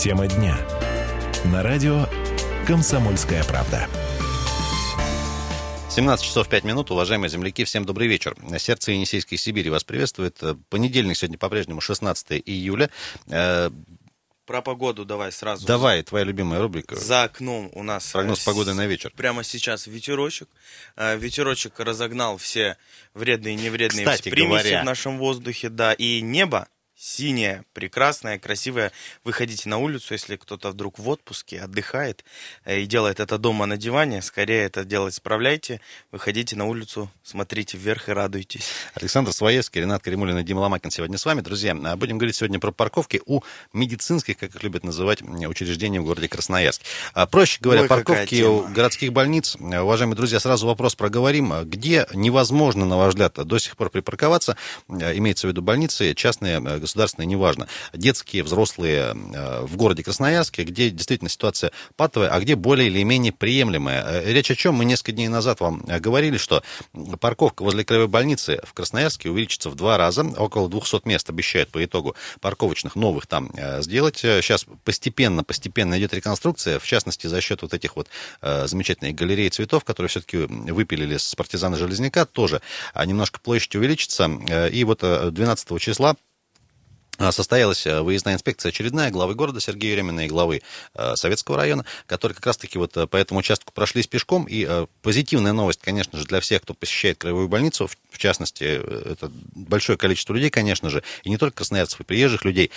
Тема дня. На радио «Комсомольская правда». 17 часов 5 минут, уважаемые земляки, всем добрый вечер. Сердце Енисейской Сибири вас приветствует. Понедельник сегодня по-прежнему 16 июля. Э, Про погоду давай сразу. Давай, твоя любимая рубрика. За окном у нас... Прогноз погоды на вечер. Прямо сейчас ветерочек. Э, ветерочек разогнал все вредные и невредные Кстати примеси говоря, в нашем воздухе. Да, и небо синяя, прекрасная, красивая. Выходите на улицу, если кто-то вдруг в отпуске, отдыхает э, и делает это дома на диване, скорее это делать справляйте. Выходите на улицу, смотрите вверх и радуйтесь. Александр Своевский, Ренат Каримулин и Дима Ломакин сегодня с вами. Друзья, а будем говорить сегодня про парковки у медицинских, как их любят называть, учреждений в городе Красноярск. А, проще говоря, Ой, парковки у городских больниц. Уважаемые друзья, сразу вопрос проговорим. Где невозможно, на ваш взгляд, до сих пор припарковаться, э, имеется в виду больницы, частные, э, государственные, неважно, детские, взрослые э, в городе Красноярске, где действительно ситуация патовая, а где более или менее приемлемая. Э, Речь о чем? Мы несколько дней назад вам э, говорили, что парковка возле краевой больницы в Красноярске увеличится в два раза. Около 200 мест обещают по итогу парковочных новых там сделать. Сейчас постепенно, постепенно идет реконструкция, в частности, за счет вот этих вот замечательных галерей цветов, которые все-таки выпилили с партизана Железняка, тоже а, немножко площадь увеличится. И вот э, 12 числа состоялась э, выездная инспекция очередная главы города Сергея Еремина и главы э, Советского района, которые как раз-таки вот э, по этому участку прошлись пешком. И позитивная новость, конечно же, для всех, кто посещает краевую больницу, в, частности, это большое количество людей, конечно же, и не только красноярцев, и приезжих людей,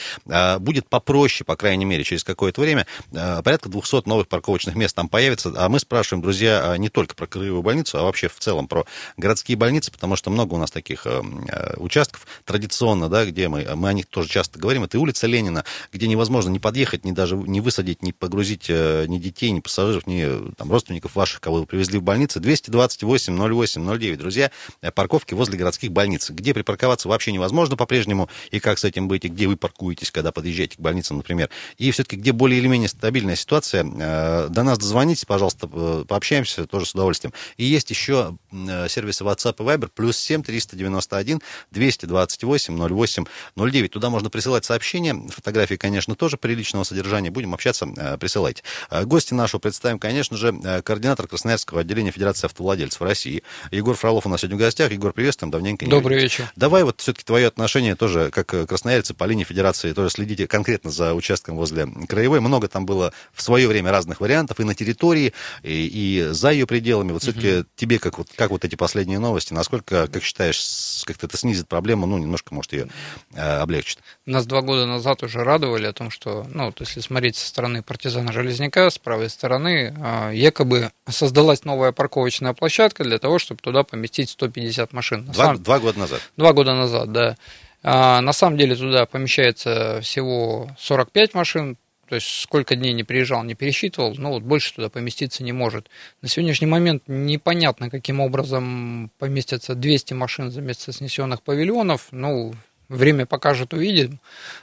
будет попроще, по крайней мере, через какое-то время, порядка 200 новых парковочных мест там появится. А мы спрашиваем, друзья, а не только про краевую больницу, а вообще в целом про городские больницы, потому что много у нас таких э, э, участков традиционно, да, где мы, мы о них тоже часто говорим, это улица Ленина, где невозможно ни подъехать, ни даже не высадить, ни погрузить э, ни детей, ни пассажиров, ни там, родственников ваших, кого вы привезли в больницы. 228 08 09, друзья, э, парковки возле городских больниц, где припарковаться вообще невозможно по-прежнему, и как с этим быть, и где вы паркуетесь, когда подъезжаете к больницам, например. И все-таки, где более или менее стабильная ситуация, э, до нас дозвонитесь, пожалуйста, пообщаемся тоже с удовольствием. И есть еще сервисы WhatsApp и Viber, плюс 7 391 228 08 09. Туда можно присылать сообщения, фотографии, конечно, тоже приличного содержания. Будем общаться, э, присылайте. Э, Гости нашего представим, конечно же, э, координатор Красноярского отделения Федерации автовладельцев России. Егор Фролов у нас сегодня в гостях. Егор, приветствуем, давненько не Добрый виделись. вечер. Давай вот все-таки твое отношение тоже, как красноярцы по линии Федерации, тоже следите конкретно за участком возле Краевой. Много там было в свое время разных вариантов и на территории, и, и за ее пределами. Вот все-таки тебе, как вот, как вот эти последние новости, насколько, как считаешь, как-то это снизит проблему, ну, немножко, может, ее э, облегчит? Нас два года назад уже радовали о том, что, ну, вот если смотреть со стороны партизана Железняка, с правой стороны, а, якобы создалась новая парковочная площадка для того, чтобы туда поместить 150 машин. Два, самом- два года назад. Два года назад, да. А, на самом деле туда помещается всего 45 машин, то есть сколько дней не приезжал, не пересчитывал, но вот больше туда поместиться не может. На сегодняшний момент непонятно, каким образом поместятся 200 машин за место снесенных павильонов. Ну, время покажет, увидим.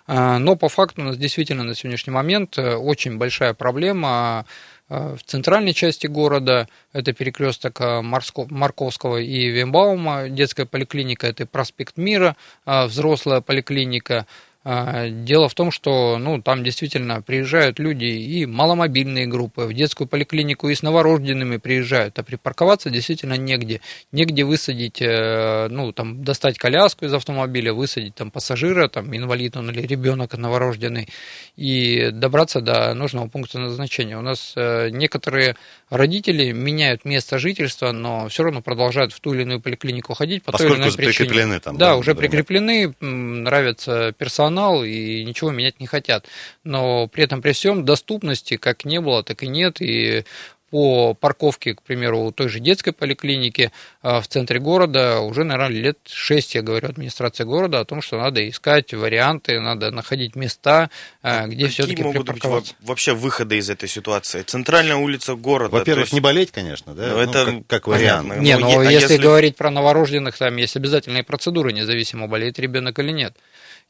А, Но по факту у нас действительно на сегодняшний момент э, очень большая проблема э, в центральной части города. Это перекресток э, Марковского и Вембаума, детская поликлиника, это проспект Мира, э, взрослая поликлиника. А, Дело в том, что ну, там действительно приезжают люди и маломобильные группы, в детскую поликлинику и с новорожденными приезжают, а припарковаться действительно негде. Негде высадить, э, ну, там, достать коляску из автомобиля, высадить там пассажира, там, инвалид он или ребенок новорожденный, и добраться до нужного пункта назначения. У нас э, некоторые родители меняют место жительства, но все равно продолжают в ту или иную поликлинику ходить по той или Поскольку иной причине. прикреплены там, Да, да, уже например. прикреплены, нравится персонал и ничего менять не хотят. Но при этом при всем доступности как не было, так и нет. И по парковке, к примеру, у той же детской поликлиники э, в центре города уже, наверное, лет 6, я говорю, администрация города о том, что надо искать варианты, надо находить места, э, где Какие все-таки могут быть вообще выходы из этой ситуации? Центральная улица города. Во-первых, есть- не болеть, конечно, да? Ну, Ну, это как, как вариант. понятно. Не, Ну, ну е- а если, если- говорить про новорожденных, там есть обязательные процедуры, независимо, болеет ребенок или нет.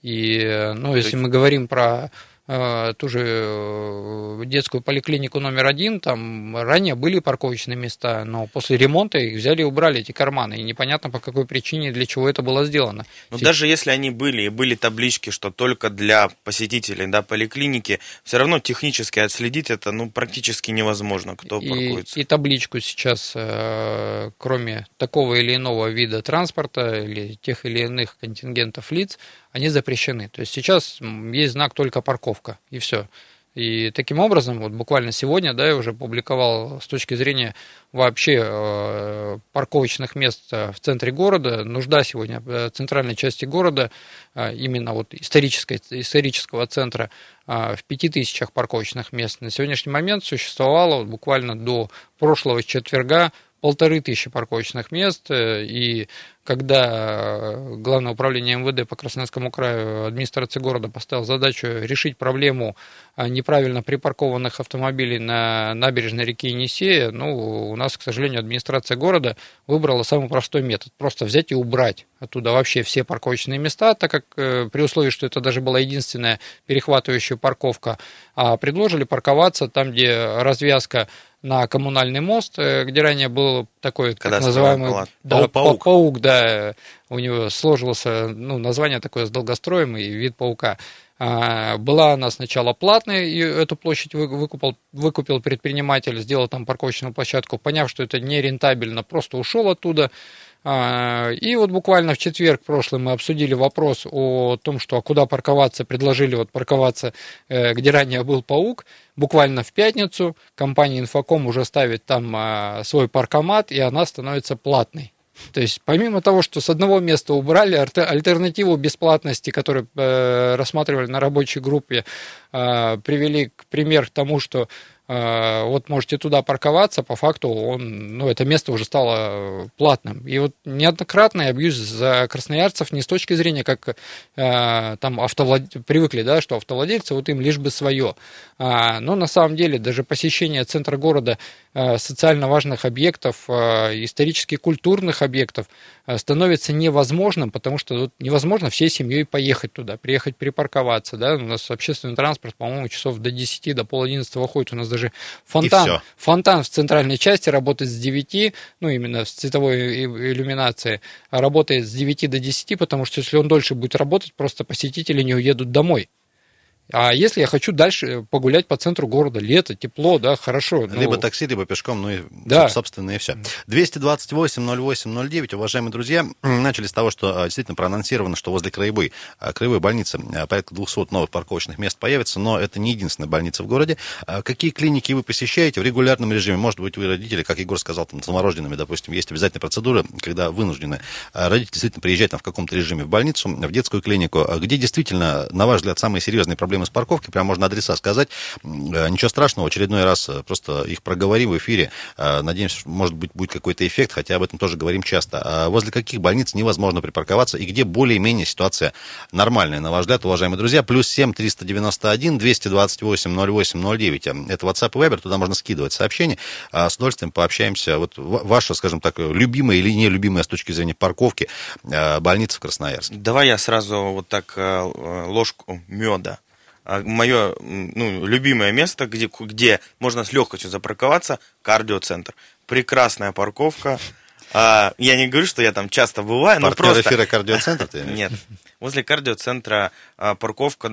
И, э, ну, если мы говорим про ту же э, детскую поликлинику номер один, там ранее были парковочные места, но после ремонта их взяли и убрали, эти карманы, и непонятно по какой причине, для чего это было сделано. Но даже если они были, и были таблички, что только для посетителей да, поликлиники, все равно технически отследить это ну, практически невозможно, кто и, паркуется. И табличку сейчас, э, кроме такого или иного вида транспорта или тех или иных контингентов лиц, они запрещены. То есть сейчас есть знак только парковка, и все. И таким образом, вот буквально сегодня, да, я уже публиковал с точки зрения вообще э, парковочных мест э, в центре города, нужда сегодня в центральной части города, э, именно вот исторической, исторического центра, э, в пяти тысячах парковочных мест. На сегодняшний момент существовало вот, буквально до прошлого четверга полторы тысячи парковочных мест, э, и когда Главное управление МВД по Красноярскому краю администрации города поставил задачу решить проблему а, неправильно припаркованных автомобилей на набережной реки Енисея, ну, у нас, к сожалению, администрация города выбрала самый простой метод. Просто взять и убрать оттуда вообще все парковочные места, так как э, при условии, что это даже была единственная перехватывающая парковка, а предложили парковаться там, где развязка на коммунальный мост, э, где ранее был такой так называемый да, паук. паук, да, у него сложился ну, название такое с долгостроемый вид паука. А, была она сначала платная, и эту площадь выкупил, выкупил предприниматель, сделал там парковочную площадку, поняв, что это нерентабельно, просто ушел оттуда. А, и вот буквально в четверг прошлый мы обсудили вопрос о том, что а куда парковаться, предложили вот парковаться, э, где ранее был паук. Буквально в пятницу компания Инфоком уже ставит там а, свой паркомат, и она становится платной. То есть, помимо того, что с одного места убрали альтернативу бесплатности, которую э, рассматривали на рабочей группе, э, привели к пример тому, что вот можете туда парковаться, по факту он, ну, это место уже стало платным. И вот неоднократный абьюз за красноярцев не с точки зрения, как э, там автовлад... привыкли, да, что автовладельцы, вот им лишь бы свое. А, но на самом деле даже посещение центра города э, социально важных объектов, э, исторически культурных объектов становится невозможным, потому что вот невозможно всей семьей поехать туда, приехать припарковаться, да, у нас общественный транспорт, по-моему, часов до 10, до пол 11 ходит, у нас даже фонтан, фонтан в центральной части работает с 9, ну, именно с цветовой иллюминацией, работает с 9 до 10, потому что если он дольше будет работать, просто посетители не уедут домой. А если я хочу дальше погулять по центру города, лето, тепло, да, хорошо. Ну... Либо такси, либо пешком, ну и, да. собственно, и все. 228-08-09, уважаемые друзья, начали с того, что а, действительно проанонсировано, что возле Краевой, а, Краевой больницы а, порядка 200 новых парковочных мест появится, но это не единственная больница в городе. Какие клиники вы посещаете в регулярном режиме? Может быть, вы родители, как Егор сказал, там, замороженными, допустим, есть обязательная процедура, когда вынуждены родители действительно приезжать там в каком-то режиме в больницу, в детскую клинику, где действительно, на ваш взгляд, самые серьезные проблемы проблемы с парковкой, прям можно адреса сказать. Э, ничего страшного, очередной раз э, просто их проговорим в эфире. Э, надеемся, может быть, будет какой-то эффект, хотя об этом тоже говорим часто. А возле каких больниц невозможно припарковаться и где более-менее ситуация нормальная, на ваш взгляд, уважаемые друзья? Плюс 7 391 228 08 09. Это WhatsApp и Viber, туда можно скидывать сообщения. А с удовольствием пообщаемся. Вот ваша, скажем так, любимая или нелюбимая с точки зрения парковки больница в Красноярске. Давай я сразу вот так ложку меда мое ну, любимое место, где, где можно с легкостью запарковаться, кардиоцентр. Прекрасная парковка. А, я не говорю, что я там часто бываю, но просто... эфира кардиоцентр? Нет. Возле кардиоцентра а, парковка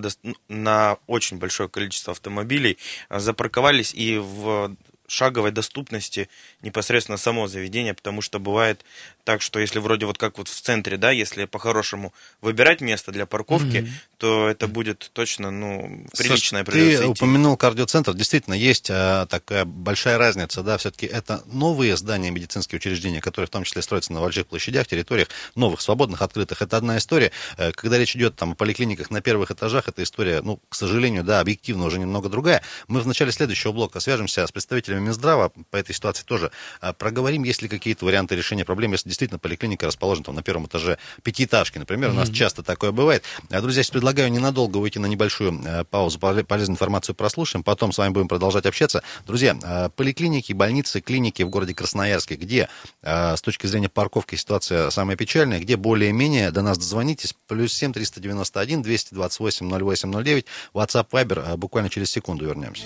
на очень большое количество автомобилей а, запарковались и в шаговой доступности непосредственно само заведение, потому что бывает так, что если вроде вот как вот в центре, да, если по-хорошему выбирать место для парковки, mm-hmm. то это будет точно, ну, приличное Ты упомянул кардиоцентр, действительно, есть а, такая большая разница, да, все-таки это новые здания, медицинские учреждения, которые в том числе строятся на больших площадях, территориях новых, свободных, открытых, это одна история. Э, когда речь идет там о поликлиниках на первых этажах, эта история, ну, к сожалению, да, объективно уже немного другая. Мы в начале следующего блока свяжемся с представителем представителями Минздрава по этой ситуации тоже а, проговорим, есть ли какие-то варианты решения проблем, если действительно поликлиника расположена там на первом этаже пятиэтажки, например, у нас часто такое бывает. А, друзья, я предлагаю ненадолго выйти на небольшую э, паузу, полезную информацию прослушаем, потом с вами будем продолжать общаться. Друзья, а, поликлиники, больницы, клиники в городе Красноярске, где с точки зрения парковки ситуация самая печальная, где более-менее до нас дозвонитесь, плюс 7 391 228 0809, WhatsApp, Viber, буквально через секунду вернемся.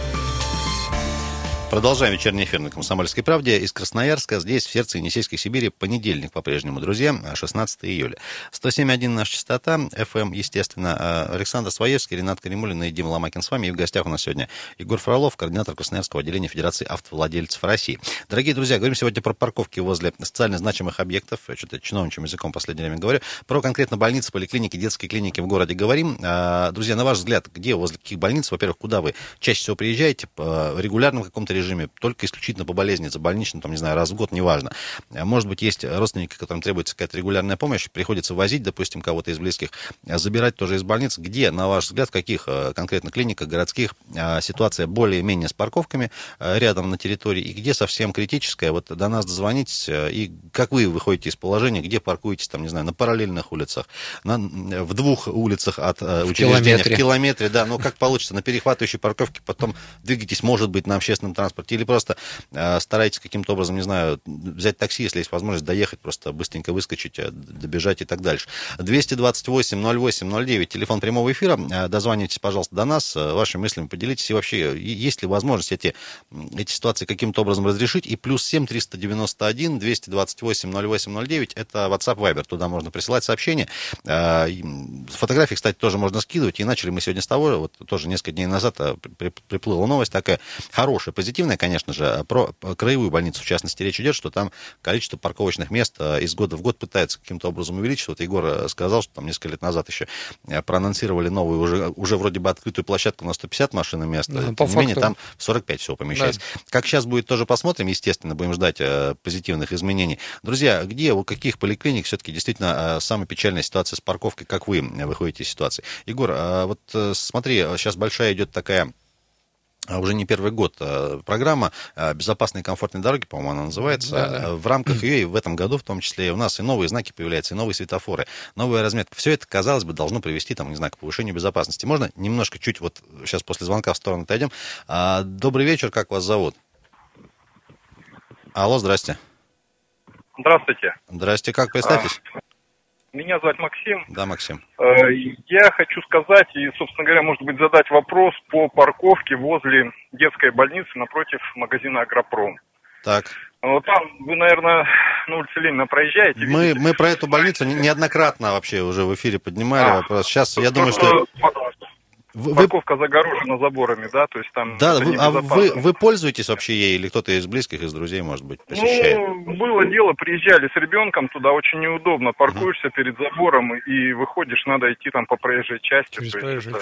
Продолжаем вечерний эфир на «Комсомольской правде» из Красноярска. Здесь, в сердце Енисейской Сибири, понедельник по-прежнему, друзья, 16 июля. 107.1 наша частота, FM, естественно. А, Александр Своевский, Ренат Каримулин и Дима Ломакин с вами. И в гостях у нас сегодня Егор Фролов, координатор Красноярского отделения Федерации автовладельцев России. Дорогие друзья, говорим сегодня про парковки возле социально значимых объектов. Я что-то чиновничьим языком в последнее время говорю. Про конкретно больницы, поликлиники, детские клиники в городе говорим. А, друзья, на ваш взгляд, где, возле каких больниц, во-первых, куда вы чаще всего приезжаете, в регулярном каком-то режиме, только исключительно по болезни, за больничным, там, не знаю, раз в год, неважно. А может быть, есть родственники, которым требуется какая-то регулярная помощь, приходится возить, допустим, кого-то из близких, а забирать тоже из больниц. Где, на ваш взгляд, в каких э, конкретно клиниках городских ситуация более-менее с парковками э, рядом на территории, и где совсем критическая? Вот до нас дозвонитесь, э, и как вы выходите из положения, где паркуетесь, там, не знаю, на параллельных улицах, на, в двух улицах от в учреждения, километре. в километре, да, ну как получится, на перехватывающей парковке, потом двигаетесь, может быть, на общественном транспорте, или просто э, старайтесь каким-то образом, не знаю, взять такси, если есть возможность доехать, просто быстренько выскочить, э, добежать и так дальше. 228 08 09, телефон прямого эфира. Э, дозванивайтесь, пожалуйста, до нас, вашими мыслями поделитесь. И вообще, есть ли возможность эти, эти ситуации каким-то образом разрешить? И плюс 7 391 228 08 09, это WhatsApp Viber, туда можно присылать сообщения. Фотографии, кстати, тоже можно скидывать. И начали мы сегодня с того, вот тоже несколько дней назад приплыла новость такая хорошая, позитивная, конечно же, про краевую больницу, в частности, речь идет, что там количество парковочных мест э, из года в год пытается каким-то образом увеличить. Вот Егор э, сказал, что там несколько лет назад еще э, проанонсировали новую, уже, уже вроде бы открытую площадку на 150 машин и мест. Да, Тем не менее, там 45 всего помещается. Да. Как сейчас будет, тоже посмотрим. Естественно, будем ждать позитивных изменений. Друзья, где, у каких поликлиник все-таки действительно самая печальная ситуация с парковкой, как вы выходите из ситуации? Егор, вот смотри, сейчас большая идет такая а уже не первый год а, программа а, «Безопасные и комфортные дороги», по-моему, она называется. Да, да. В рамках ее и в этом году, в том числе, у нас и новые знаки появляются, и новые светофоры, новая разметка. Все это, казалось бы, должно привести, там, не знаю, к повышению безопасности. Можно немножко, чуть вот сейчас после звонка в сторону отойдем. Добрый вечер, как вас зовут? Алло, здрасте. Здравствуйте. Здрасте, как представьтесь? Меня зовут Максим. Да, Максим. Э, я хочу сказать и, собственно говоря, может быть, задать вопрос по парковке возле детской больницы напротив магазина «Агропром». Так. Вот там вы, наверное, на улице Ленина проезжаете. Мы, мы про эту больницу неоднократно вообще уже в эфире поднимали а, вопрос. Сейчас я думаю, что... Вы, Парковка загорожена заборами, да, то есть там. Да, вы, а вы, вы пользуетесь вообще ей или кто-то из близких, из друзей, может быть, посещает? Ну, было дело, приезжали с ребенком туда, очень неудобно. Паркуешься угу. перед забором и выходишь, надо идти там по проезжей части. Через проезжую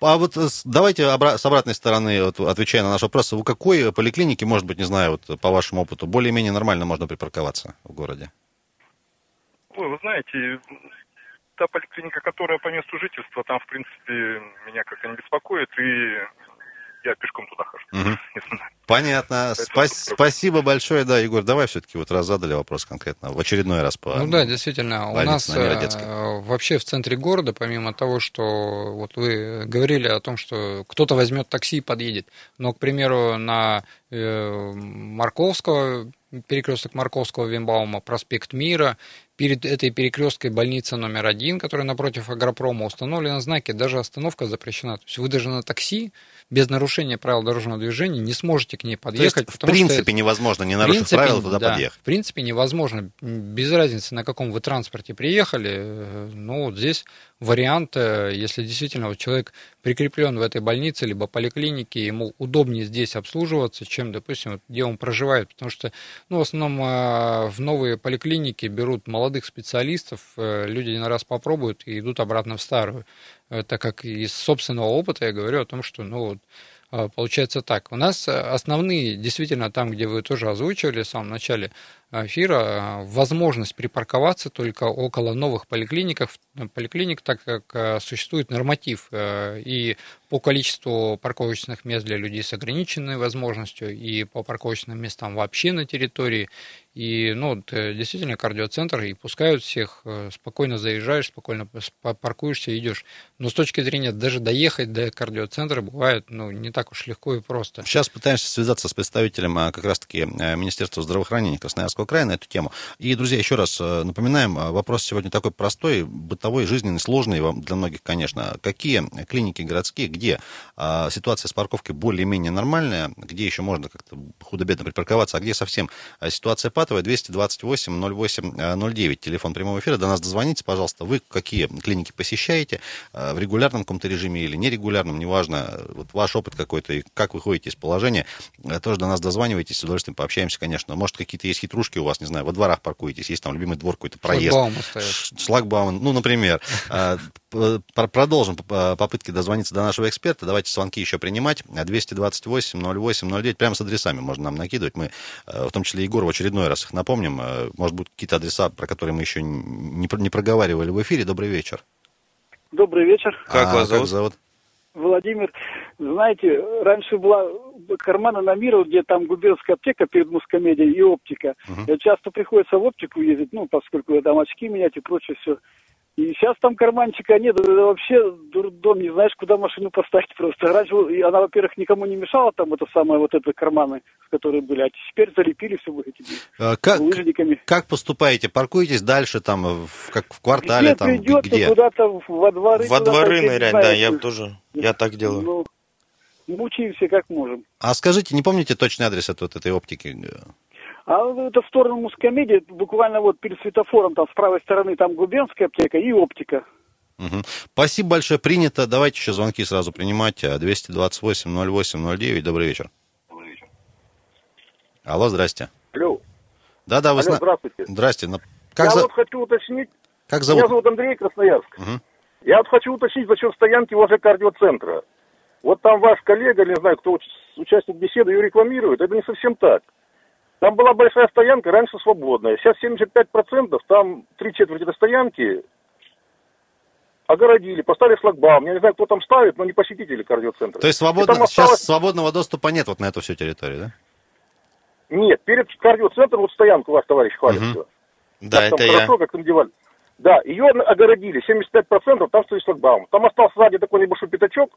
А вот давайте с обратной стороны, вот, отвечая на наш вопрос, у какой поликлиники, может быть, не знаю, вот по вашему опыту, более-менее нормально можно припарковаться в городе? Ой, вы знаете, та поликлиника, которая по месту жительства, там, в принципе, меня как-то не беспокоит, и я пешком туда хожу. Угу. Понятно. Спас- спасибо большое. Да, Егор, давай все-таки вот раз задали вопрос конкретно, в очередной раз по... Ну да, действительно. У нас э, вообще в центре города, помимо того, что вот вы говорили о том, что кто-то возьмет такси и подъедет, но, к примеру, на э, Марковского, перекресток Марковского, Вимбаума, проспект Мира, перед этой перекресткой больница номер один, которая напротив агропрома, установлены знаки, даже остановка запрещена. То есть вы даже на такси без нарушения правил дорожного движения не сможете к ней подъехать. То есть, в принципе, что, невозможно, не нарушив принципе, правила, туда да, подъехать. В принципе, невозможно. Без разницы, на каком вы транспорте приехали. Ну, вот здесь вариант, э, если действительно вот человек прикреплен в этой больнице, либо поликлинике, ему удобнее здесь обслуживаться, чем, допустим, вот, где он проживает. Потому что, ну, в основном э, в новые поликлиники берут молодых специалистов, люди один раз попробуют и идут обратно в старую. Э, так как из собственного опыта я говорю о том, что, ну, вот, э, получается так. У нас основные, действительно, там, где вы тоже озвучивали в самом начале, эфира возможность припарковаться только около новых поликлиников, поликлиник, так как существует норматив и по количеству парковочных мест для людей с ограниченной возможностью и по парковочным местам вообще на территории. И, ну, э, действительно, кардиоцентр, и пускают всех, э, спокойно заезжаешь, спокойно паркуешься, идешь. Но с точки зрения даже доехать до кардиоцентра бывает, ну, не так уж легко и просто. Сейчас пытаемся связаться с представителем как раз-таки э, Министерства здравоохранения Красноярского края на эту тему. И, друзья, еще раз напоминаем, вопрос сегодня такой простой, бытовой, жизненный, сложный для многих, конечно. Какие клиники городские, где а, ситуация с парковкой более-менее нормальная, где еще можно как-то худо-бедно припарковаться, а где совсем ситуация падает, Ахматовой, 228 08 09, телефон прямого эфира. До нас дозвоните, пожалуйста. Вы какие клиники посещаете э, в регулярном каком-то режиме или нерегулярном, неважно. Вот ваш опыт какой-то и как вы ходите из положения, э, тоже до нас дозванивайтесь, с удовольствием пообщаемся, конечно. Может, какие-то есть хитрушки у вас, не знаю, во дворах паркуетесь, есть там любимый двор какой-то, проезд. Шлагбаум Шлагбаум, ну, например. Э, продолжим попытки дозвониться до нашего эксперта. Давайте звонки еще принимать. 228 08 09. Прямо с адресами можно нам накидывать. Мы, в том числе Егор, в очередной раз их напомним. Может быть, какие-то адреса, про которые мы еще не, не проговаривали в эфире. Добрый вечер. Добрый вечер. Как а, вас зовут? Как зовут? Владимир. Знаете, раньше была кармана на миру, где там губернская аптека перед мускомедией и оптика. Uh-huh. Часто приходится в оптику ездить, ну, поскольку там очки менять и прочее все. И сейчас там карманчика нет, это вообще дурдом, не знаешь, куда машину поставить просто. Раньше она, во-первых, никому не мешала, там это самое, вот это карманы, которые были, а теперь залепили все этими а как, лыжниками. Как поступаете? Паркуетесь дальше, там, в, как в квартале, где там, придет, где? куда-то во дворы. Во дворы нырять, да, я тоже, я так делаю. Ну, мучаемся как можем. А скажите, не помните точный адрес от вот этой оптики? А это в сторону Мускомедии, буквально вот перед светофором, там с правой стороны, там губернская аптека и оптика. Угу. Спасибо большое, принято. Давайте еще звонки сразу принимать. 228 08 09. Добрый вечер. Добрый вечер. Алло, здрасте. Алло. Да-да, вы Алло, зна... здравствуйте. Здрасте. Как Я за... вот хочу уточнить. Как зовут? Меня зовут Андрей Красноярск. Угу. Я вот хочу уточнить насчет стоянки возле кардиоцентра. Вот там ваш коллега, не знаю, кто участник беседы, ее рекламирует. Это не совсем так. Там была большая стоянка, раньше свободная. Сейчас 75%, там три четверти до стоянки огородили, поставили шлагбаум. Я не знаю, кто там ставит, но не посетители кардиоцентра. То есть свободно, осталось... сейчас свободного доступа нет вот на эту всю территорию, да? Нет, перед кардиоцентром вот стоянку ваш товарищ хвалит. Угу. Да, как это там хорошо, я. как там девали. Да, ее огородили, 75%, там стоит шлагбаум. Там остался сзади такой небольшой пятачок,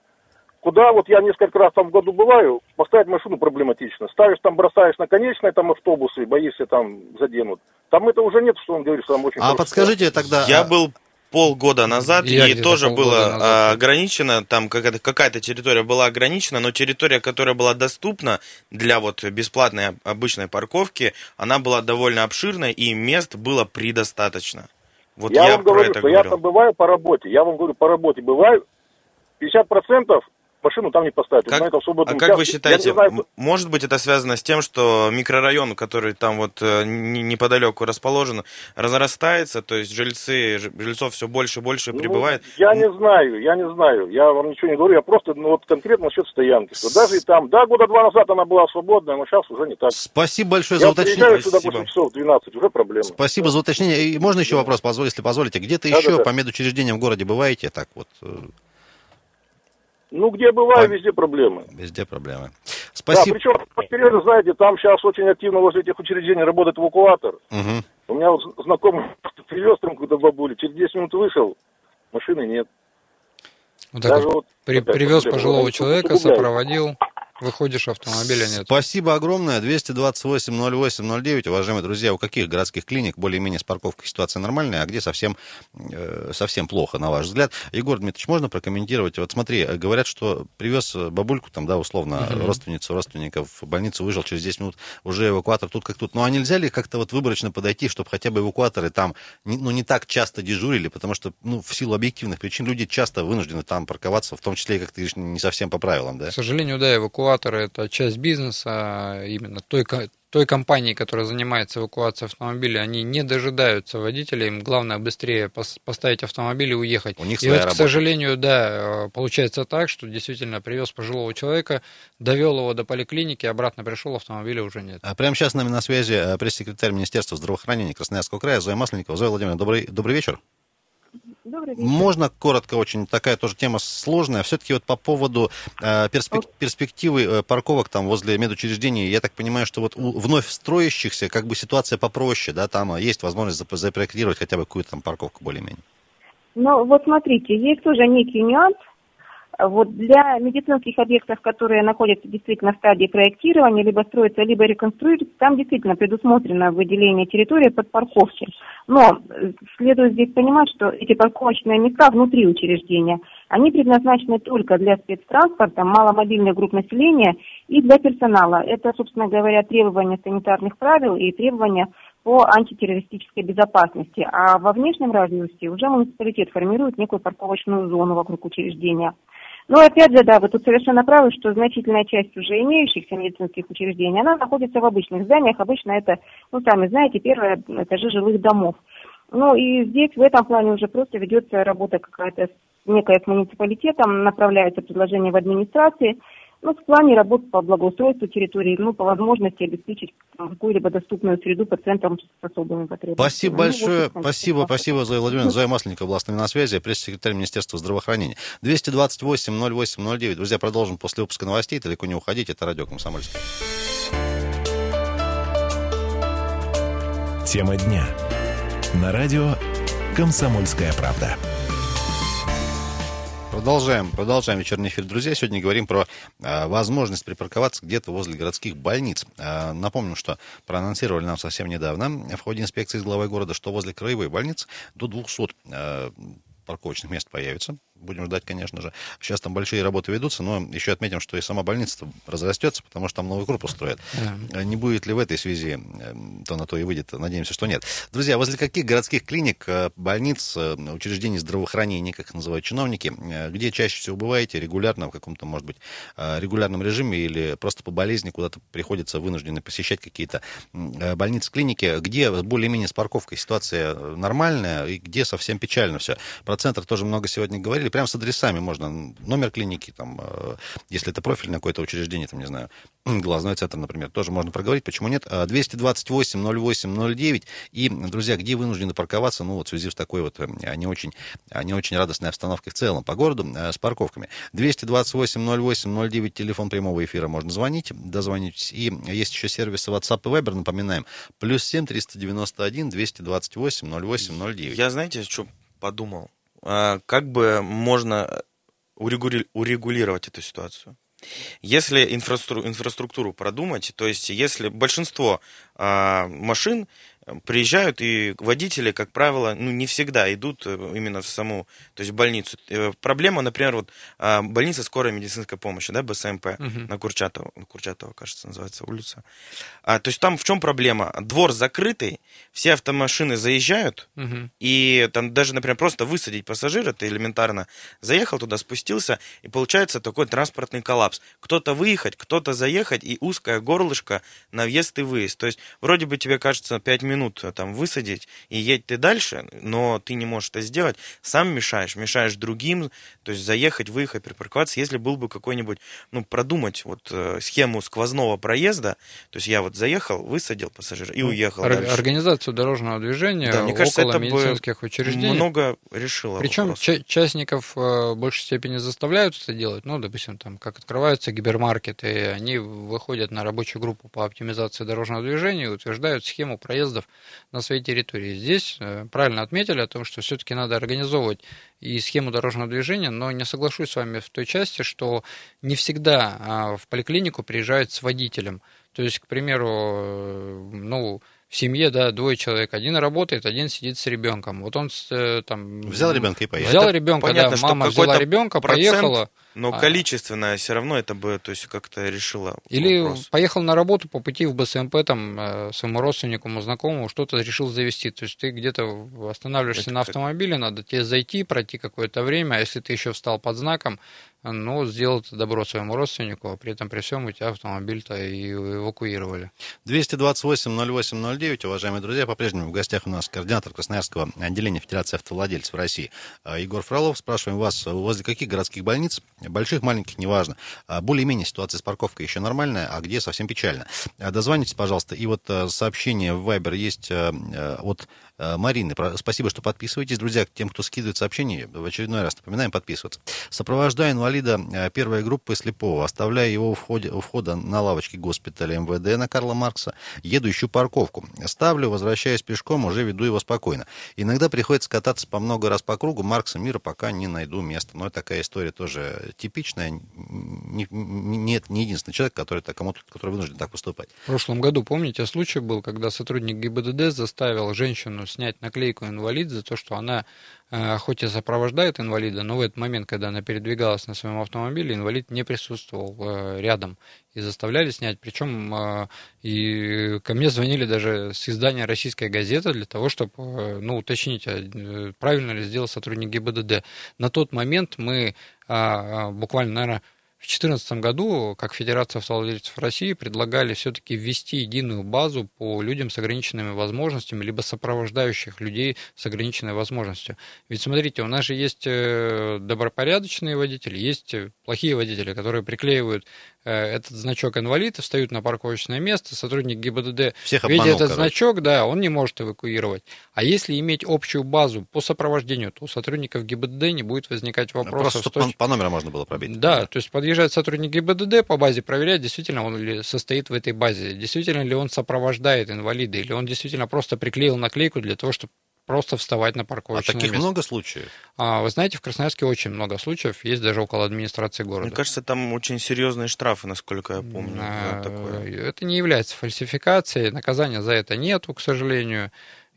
куда вот я несколько раз там в году бываю, поставить машину проблематично. Ставишь там, бросаешь на конечные там автобусы, боишься там заденут. Там это уже нет, что он говорит, что там очень... А подскажите тогда... Я а был полгода назад, Я и тоже было назад. А, ограничено, там какая-то, какая-то территория была ограничена, но территория, которая была доступна для вот бесплатной обычной парковки, она была довольно обширной, и мест было предостаточно. Вот я, я вам говорю, что говорил. я там бываю по работе, я вам говорю, по работе бываю, 50% машину там не поставить. Как, а как вы считаете, знаю, может быть это связано с тем, что микрорайон, который там вот э, неподалеку расположен, разрастается, то есть жильцы, жильцов все больше и больше ну, прибывает? Я не знаю, я не знаю, я вам ничего не говорю, я просто ну, вот конкретно насчет стоянки. Что даже и там, да, года два назад она была свободная, но сейчас уже не так. Спасибо большое я за уточнение. Я сюда после часов 12, уже проблема. Спасибо за уточнение. И можно еще да. вопрос, если позволите? Где-то да, еще да, да. по медучреждениям в городе бываете? Так вот, э, ну, где бываю, По... везде проблемы. Везде проблемы. Спасибо. Да, причем, вперед, знаете, там сейчас очень активно возле этих учреждений работает эвакуатор. Угу. У меня вот знакомый привез там куда бабули, через 10 минут вышел, машины нет. Вот так вот, при, привез пожилого человека, сопроводил. Выходишь, автомобиля нет. Спасибо огромное. 228-08-09. Уважаемые друзья, у каких городских клиник более-менее с парковкой ситуация нормальная, а где совсем, э, совсем плохо, на ваш взгляд? Егор Дмитриевич, можно прокомментировать? Вот смотри, говорят, что привез бабульку, там, да, условно, uh-huh. родственницу, родственников в больницу, выжил через 10 минут, уже эвакуатор тут как тут. Ну, а нельзя ли как-то вот выборочно подойти, чтобы хотя бы эвакуаторы там, ну, не так часто дежурили, потому что, ну, в силу объективных причин люди часто вынуждены там парковаться, в том числе, как ты говоришь, не совсем по правилам, да? К сожалению, да, эвакуатор эвакуаторы – это часть бизнеса, именно той, той компании, которая занимается эвакуацией автомобиля, они не дожидаются водителя, им главное быстрее поставить автомобиль и уехать. У них и вот, работа. к сожалению, да, получается так, что действительно привез пожилого человека, довел его до поликлиники, обратно пришел, автомобиля уже нет. А прямо сейчас с нами на связи э, пресс-секретарь Министерства здравоохранения Красноярского края Зоя Масленникова. Зоя Владимировна, добрый, добрый вечер. Добрый вечер. Можно коротко очень, такая тоже тема сложная. Все-таки вот по поводу э, перспек- перспективы э, парковок там возле медучреждений, я так понимаю, что вот у вновь строящихся как бы ситуация попроще, да, там э, есть возможность запроектировать хотя бы какую-то там парковку более-менее. Ну, вот смотрите, есть тоже некий нюанс, вот для медицинских объектов, которые находятся действительно в стадии проектирования, либо строятся, либо реконструируются, там действительно предусмотрено выделение территории под парковки. Но э, следует здесь понимать, что эти парковочные места внутри учреждения, они предназначены только для спецтранспорта, маломобильных групп населения и для персонала. Это, собственно говоря, требования санитарных правил и требования по антитеррористической безопасности. А во внешнем радиусе уже муниципалитет формирует некую парковочную зону вокруг учреждения. Но опять же, да, вы тут совершенно правы, что значительная часть уже имеющихся медицинских учреждений, она находится в обычных зданиях. Обычно это, ну, сами знаете, первые этажи жилых домов. Ну и здесь в этом плане уже просто ведется работа какая-то некая с муниципалитетом, направляются предложения в администрации, ну, в плане работ по благоустройству территории, ну, по возможности обеспечить какую-либо доступную среду пациентам с особыми потребностями. Спасибо ну, большое. Вот, спасибо, спасибо, Зоя Владимировна. Зоя Масленникова была с нами на связи, пресс-секретарь Министерства здравоохранения. 228-08-09. Друзья, продолжим после выпуска новостей. Далеко не уходите. Это радио Комсомольская. Тема дня. На радио «Комсомольская правда». Продолжаем, продолжаем вечерний эфир, друзья. Сегодня говорим про э, возможность припарковаться где-то возле городских больниц. Э, напомню, что проанонсировали нам совсем недавно в ходе инспекции с главой города, что возле краевой больницы до 200 э, парковочных мест появится будем ждать, конечно же. Сейчас там большие работы ведутся, но еще отметим, что и сама больница разрастется, потому что там новый корпус строят. Да. Не будет ли в этой связи, эм, то на то и выйдет, надеемся, что нет. Друзья, возле каких городских клиник, э, больниц, э, учреждений здравоохранения, как их называют чиновники, э, где чаще всего бываете регулярно, в каком-то, может быть, регулярном режиме или просто по болезни куда-то приходится вынуждены посещать какие-то больницы, клиники, где более-менее с парковкой ситуация нормальная и где совсем печально все. Про центр тоже много сегодня говорили прямо с адресами можно, номер клиники, там, э, если это профильное какое-то учреждение, там, не знаю, глазной центр, например, тоже можно проговорить, почему нет. 228 08 09. И, друзья, где вынуждены парковаться, ну, вот в связи с такой вот э, не очень, не очень радостной обстановкой в целом по городу э, с парковками. 228 08 09, телефон прямого эфира, можно звонить, дозвонитесь. И есть еще сервисы WhatsApp и Viber, напоминаем, плюс 7 391 228 08 09. Я, знаете, что подумал? А, как бы можно урегулировать эту ситуацию. Если инфраструктуру продумать, то есть если большинство а, машин приезжают, и водители, как правило, ну, не всегда идут э, именно в саму, то есть в больницу. Э, проблема, например, вот а, больница скорой медицинской помощи, да, БСМП, угу. на Курчатова, Курчатова, кажется, называется улица. А, то есть там в чем проблема? Двор закрытый, все автомашины заезжают, угу. и там даже, например, просто высадить пассажира, ты элементарно заехал туда, спустился, и получается такой транспортный коллапс. Кто-то выехать, кто-то заехать, и узкое горлышко на въезд и выезд. То есть вроде бы тебе кажется 5 минут минут э, там высадить, и едь ты дальше, но ты не можешь это сделать, сам мешаешь, мешаешь другим, то есть заехать, выехать, припарковаться, если был бы какой-нибудь, ну, продумать вот э, схему сквозного проезда, то есть я вот заехал, высадил пассажира и ну, уехал Ор- дальше. Организацию дорожного движения да, мне кажется, около это медицинских учреждений. много решило Причем ч- частников э, в большей степени заставляют это делать, ну, допустим, там, как открываются гипермаркеты, они выходят на рабочую группу по оптимизации дорожного движения и утверждают схему проездов на своей территории. Здесь э, правильно отметили о том, что все-таки надо организовывать и схему дорожного движения, но не соглашусь с вами в той части, что не всегда а, в поликлинику приезжают с водителем. То есть, к примеру, э, ну, в семье, да, двое человек. Один работает, один сидит с ребенком. Вот он э, там... Взял ребенка и поехал. Взял ребенка, Понятно, да, мама взяла ребенка, процент... поехала Но А- количественно все равно это бы, то есть, как-то решило Или вопрос. поехал на работу по пути в БСМП, там, э, своему родственнику, знакомому, что-то решил завести. То есть ты где-то останавливаешься Это на автомобиле, надо тебе зайти, пройти какое-то время, а если ты еще встал под знаком, ну, сделал добро своему родственнику, а при этом при всем у тебя автомобиль-то и эвакуировали. 228-08-09, уважаемые друзья, по-прежнему в гостях у нас координатор Красноярского отделения Федерации автовладельцев России а, Егор Фролов. Спрашиваем вас, возле каких городских больниц, больших, маленьких, неважно, а, более-менее ситуация с парковкой еще нормальная, а где совсем печально. А, Дозвонитесь, пожалуйста, и вот а, сообщение в Viber есть а, а, от а, Марины. Про- Спасибо, что подписываетесь. Друзья, тем, кто скидывает сообщения, в очередной раз напоминаем подписываться. Сопровождая инвалида а, первой группы слепого, оставляя его у входа, у входа на лавочке госпиталя МВД на Карла Маркса, еду ищу парковку. Ставлю, возвращаясь пешком, уже веду его спокойно. Иногда приходится кататься по много раз по кругу Маркса мира, пока не найду место. Но такая история тоже типичная. Не- не- Нет, не единственный человек, который, кому-то, который вынужден так поступать. В прошлом году, помните, случай был, когда сотрудник ГИБДД заставил женщину снять наклейку «инвалид» за то, что она э, хоть и сопровождает инвалида, но в этот момент, когда она передвигалась на своем автомобиле, инвалид не присутствовал э, рядом. И заставляли снять. Причем э, и ко мне звонили даже с издания «Российская газета» для того, чтобы ну, уточнить, а, правильно ли сделал сотрудник ГИБДД. На тот момент мы а, а, буквально, наверное, в 2014 году, как Федерация автовладельцев России, предлагали все-таки ввести единую базу по людям с ограниченными возможностями, либо сопровождающих людей с ограниченной возможностью. Ведь смотрите, у нас же есть э, добропорядочные водители, есть э, плохие водители, которые приклеивают э, этот значок инвалид и встают на парковочное место, сотрудник ГИБДД, Всех обманул, этот короче. значок, да, он не может эвакуировать. А если иметь общую базу по сопровождению, то у сотрудников ГИБДД не будет возникать Просто, вопросов. чтобы точки- по, по номеру можно было пробить. да, то есть подъезжает сотрудник ГИБДД по базе, проверяет, действительно он ли состоит в этой базе, действительно ли он сопровождает инвалида, или он действительно просто приклеил наклейку для того, чтобы просто вставать на А парковочное таких место. много случаев? А, вы знаете, в Красноярске очень много случаев, есть даже около администрации города. Мне кажется, там очень серьезные штрафы, насколько я помню. А, такое. Это не является фальсификацией, наказания за это нету, к сожалению.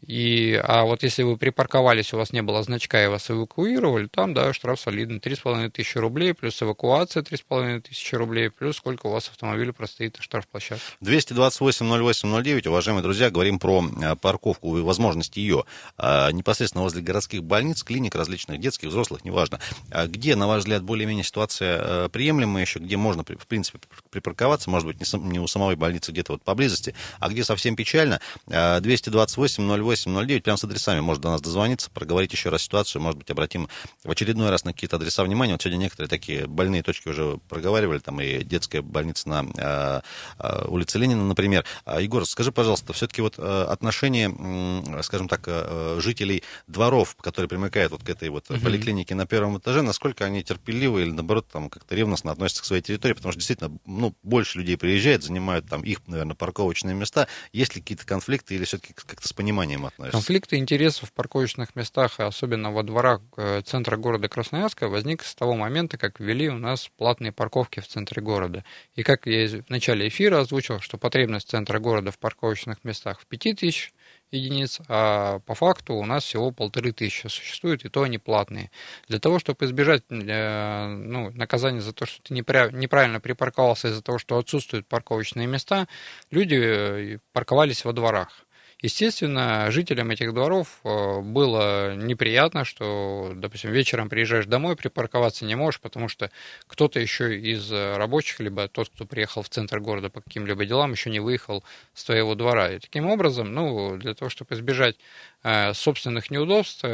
И, а вот если вы припарковались, у вас не было значка, и вас эвакуировали, там, да, штраф солидный, 3,5 тысячи рублей, плюс эвакуация 3,5 тысячи рублей, плюс сколько у вас автомобиля простоит на штрафплощадке. 228-08-09, уважаемые друзья, говорим про э, парковку и возможность ее э, непосредственно возле городских больниц, клиник различных, детских, взрослых, неважно. А где, на ваш взгляд, более-менее ситуация э, приемлемая еще, где можно, в принципе, припарковаться, может быть, не у самой больницы, где-то вот поблизости, а где совсем печально, 228 08 808-09, прямо с адресами может до нас дозвониться, проговорить еще раз ситуацию, может быть, обратим в очередной раз на какие-то адреса внимания. Вот сегодня некоторые такие больные точки уже проговаривали, там и детская больница на э, улице Ленина, например. А, Егор, скажи, пожалуйста, все-таки вот э, отношение, скажем так, э, жителей дворов, которые примыкают вот к этой вот угу. поликлинике на первом этаже, насколько они терпеливы или, наоборот, там как-то ревностно относятся к своей территории, потому что действительно, ну, больше людей приезжает, занимают там их, наверное, парковочные места. Есть ли какие-то конфликты или все-таки как-то с пониманием относятся? Конфликты интересов в парковочных местах, особенно во дворах э, центра города Красноярска, возник с того момента, как ввели у нас платные парковки в центре города. И как я в начале эфира озвучил, что потребность центра города в парковочных местах в 5000 единиц, а по факту у нас всего полторы тысячи существует, и то они платные. Для того, чтобы избежать э, ну, наказания за то, что ты неправильно припарковался из-за того, что отсутствуют парковочные места, люди э, парковались во дворах. Естественно, жителям этих дворов э, было неприятно, что, допустим, вечером приезжаешь домой, припарковаться не можешь, потому что кто-то еще из э, рабочих, либо тот, кто приехал в центр города по каким-либо делам, еще не выехал с твоего двора. И таким образом, ну, для того, чтобы избежать э, собственных неудобств,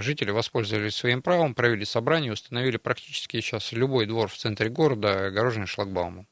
жители воспользовались своим правом, провели собрание, установили практически сейчас любой двор в центре города огороженный шлагбаумом.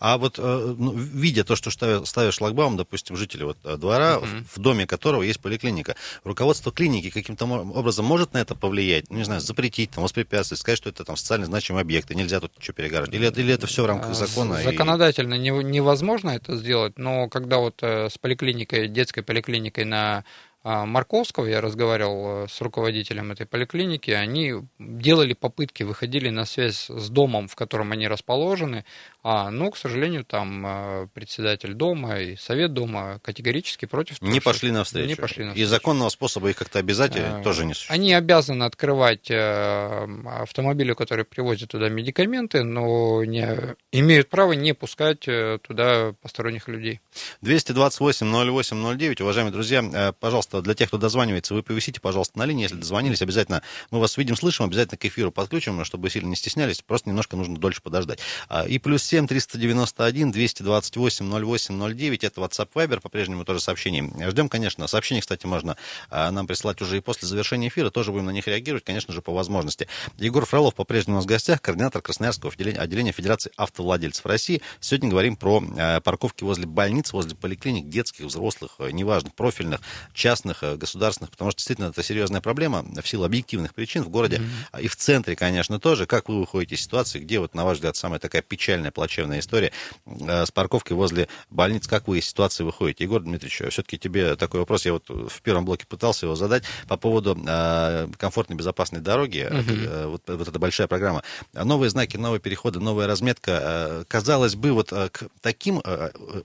А вот э, ну, видя то, что ставят, ставят шлагбаум, допустим, жители вот э, двора, Мгм. в, доме которого есть поликлиника, руководство клиники каким-то образом может на это повлиять? Ну, не знаю, запретить, там, воспрепятствовать, сказать, что это там социально значимый объект, и нельзя тут ничего перегораживать? Или, это- или это все в рамках закона? и- Законодательно не- невозможно это сделать, но когда вот э, с поликлиникой, детской поликлиникой на а, Марковского я разговаривал с руководителем этой поликлиники, они делали попытки, выходили на связь с домом, в котором они расположены, А, ну, к сожалению, там э, председатель дома и совет дома категорически против. Не пошли навстречу. Не пошли навстречу. И законного способа их как-то обязать э, тоже не существует. Они обязаны открывать э, автомобили, которые привозят туда медикаменты, но не, имеют право не пускать туда посторонних людей. 228-08-09, уважаемые друзья, пожалуйста, для тех, кто дозванивается, вы повисите, пожалуйста, на линии, если дозвонились, обязательно мы вас видим, слышим, обязательно к эфиру подключим, чтобы сильно не стеснялись, просто немножко нужно дольше подождать. А, и плюс 7 391 228 08 09, это WhatsApp Viber, по-прежнему тоже сообщение. Ждем, конечно, сообщения, кстати, можно а, нам присылать уже и после завершения эфира, тоже будем на них реагировать, конечно же, по возможности. Егор Фролов по-прежнему у нас в гостях, координатор Красноярского отделения Федерации автовладельцев России. Сегодня говорим про а, парковки возле больниц, возле поликлиник, детских, взрослых, неважных, профильных, частных, государственных, потому что действительно это серьезная проблема в силу объективных причин в городе mm-hmm. и в центре, конечно, тоже. Как вы выходите из ситуации, где вот, на ваш взгляд, самая такая печальная, плачевная история э, с парковкой возле больниц? Как вы из ситуации выходите? Егор Дмитриевич, все-таки тебе такой вопрос, я вот в первом блоке пытался его задать по поводу э, комфортной, безопасной дороги. Mm-hmm. Вот, вот эта большая программа. Новые знаки, новые переходы, новая разметка. Казалось бы, вот к таким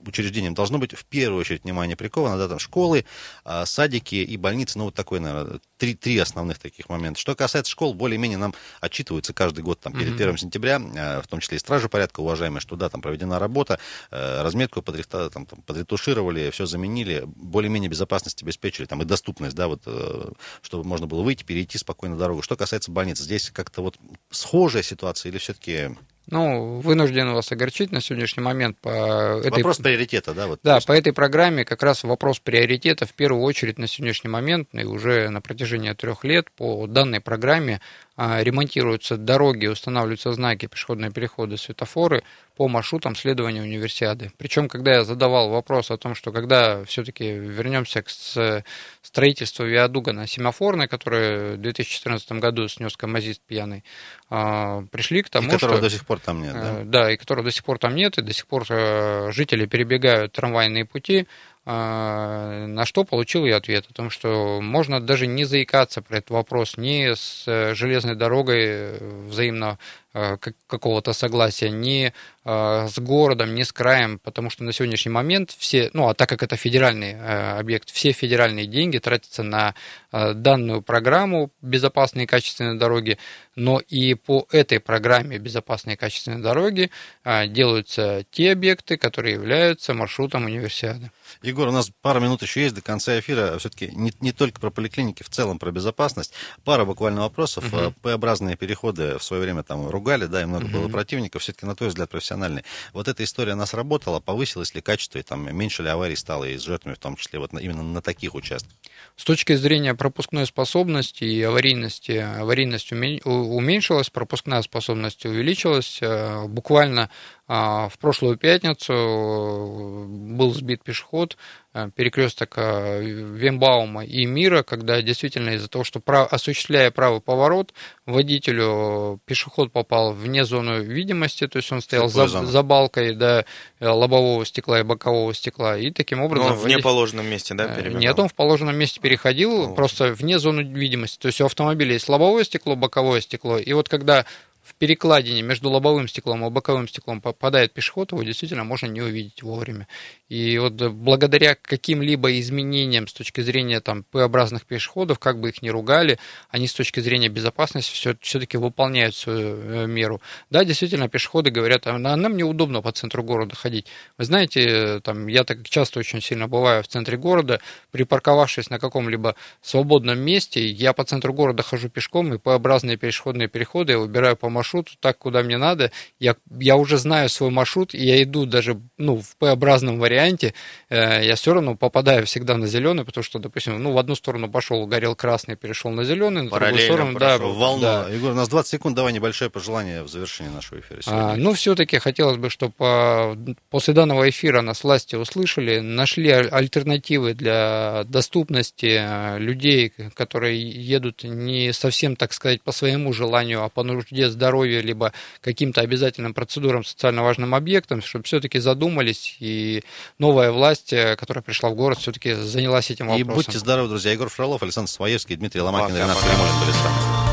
учреждениям должно быть в первую очередь внимание приковано, да, там школы, садики и больницы, ну вот такой, наверное, три, три основных таких момента. Что касается школ, более-менее нам отчитываются каждый год там, перед 1 сентября, в том числе и стражи порядка, уважаемые, что да, там проведена работа, э, разметку там, там, подретушировали, все заменили, более-менее безопасность обеспечили, там, и доступность, да, вот, э, чтобы можно было выйти, перейти спокойно дорогу. Что касается больниц, здесь как-то вот схожая ситуация или все-таки ну, вынужден вас огорчить на сегодняшний момент по этой... Вопрос приоритета, да? Вот да, по этой программе как раз вопрос приоритета в первую очередь на сегодняшний момент и уже на протяжении трех лет по данной программе а, ремонтируются дороги, устанавливаются знаки, пешеходные переходы, светофоры по маршрутам следования универсиады. Причем, когда я задавал вопрос о том, что когда все-таки вернемся к строительству виадуга на семафорной, который в 2014 году снес камазист пьяный, а, пришли к тому, и которого что... до сих пор там нет, да? Э, да, и которого до сих пор там нет, и до сих пор э, жители перебегают трамвайные пути, на что получил я ответ? О том, что можно даже не заикаться про этот вопрос ни с э, железной дорогой взаимно Э, какого-то согласия э, с городом, ни с краем, потому что на сегодняшний момент все, ну а так как это федеральный э, объект, все федеральные деньги тратятся на данную программу «Безопасные и качественные дороги», но и по этой программе «Безопасные и качественные дороги» делаются те объекты, которые являются маршрутом универсиады. Егор, у нас пара минут еще есть до конца эфира. Все-таки не, не только про поликлиники, в целом про безопасность. Пара буквально вопросов. Угу. П-образные переходы в свое время там ругали, да, и много угу. было противников, все-таки, на твой взгляд, профессиональный. Вот эта история, она сработала, повысилась ли качество, и там меньше ли аварий стало, и с жертвами в том числе, вот именно на таких участках? С точки зрения пропускной способности и аварийности, аварийность уменьшилась, пропускная способность увеличилась. Э, буквально в прошлую пятницу э, был сбит пешеход, э, перекресток э, Вембаума и Мира, когда действительно из-за того, что осуществляя правый поворот, водителю пешеход попал вне зоны видимости, то есть он стоял за, за балкой до лобового стекла и бокового стекла, и таким образом... Но он в водитель... неположенном месте, да, перебегал? Нет, он в положенном месте переходил, О. просто вне зоны видимости. То есть у автомобиля есть лобовое стекло, боковое стекло, и вот когда перекладине между лобовым стеклом и боковым стеклом попадает пешеход, его действительно можно не увидеть вовремя. И вот благодаря каким-либо изменениям с точки зрения там П-образных пешеходов, как бы их ни ругали, они с точки зрения безопасности все, все-таки выполняют свою э, меру. Да, действительно, пешеходы говорят, а нам неудобно по центру города ходить. Вы знаете, там, я так часто очень сильно бываю в центре города, припарковавшись на каком-либо свободном месте, я по центру города хожу пешком, и П-образные пешеходные переходы я выбираю по маршруту так, куда мне надо. Я, я уже знаю свой маршрут, и я иду даже ну, в П-образном варианте, э, я все равно попадаю всегда на зеленый, потому что, допустим, ну, в одну сторону пошел, горел красный, перешел на зеленый, на другую сторону, да. Волну. Да. Егор, у нас 20 секунд, давай небольшое пожелание в завершении нашего эфира А, ну, все-таки хотелось бы, чтобы а, после данного эфира нас власти услышали, нашли альтернативы для доступности а, людей, которые едут не совсем, так сказать, по своему желанию, а по нужде здоровья, либо каким-то обязательным процедурам социально важным объектам, чтобы все-таки задумались, и новая власть, э, которая пришла в город, все-таки занялась этим вопросом. И будьте здоровы, друзья. Егор Фролов, Александр Своевский, Дмитрий Ломакин, Ренат Кремулин были с вами.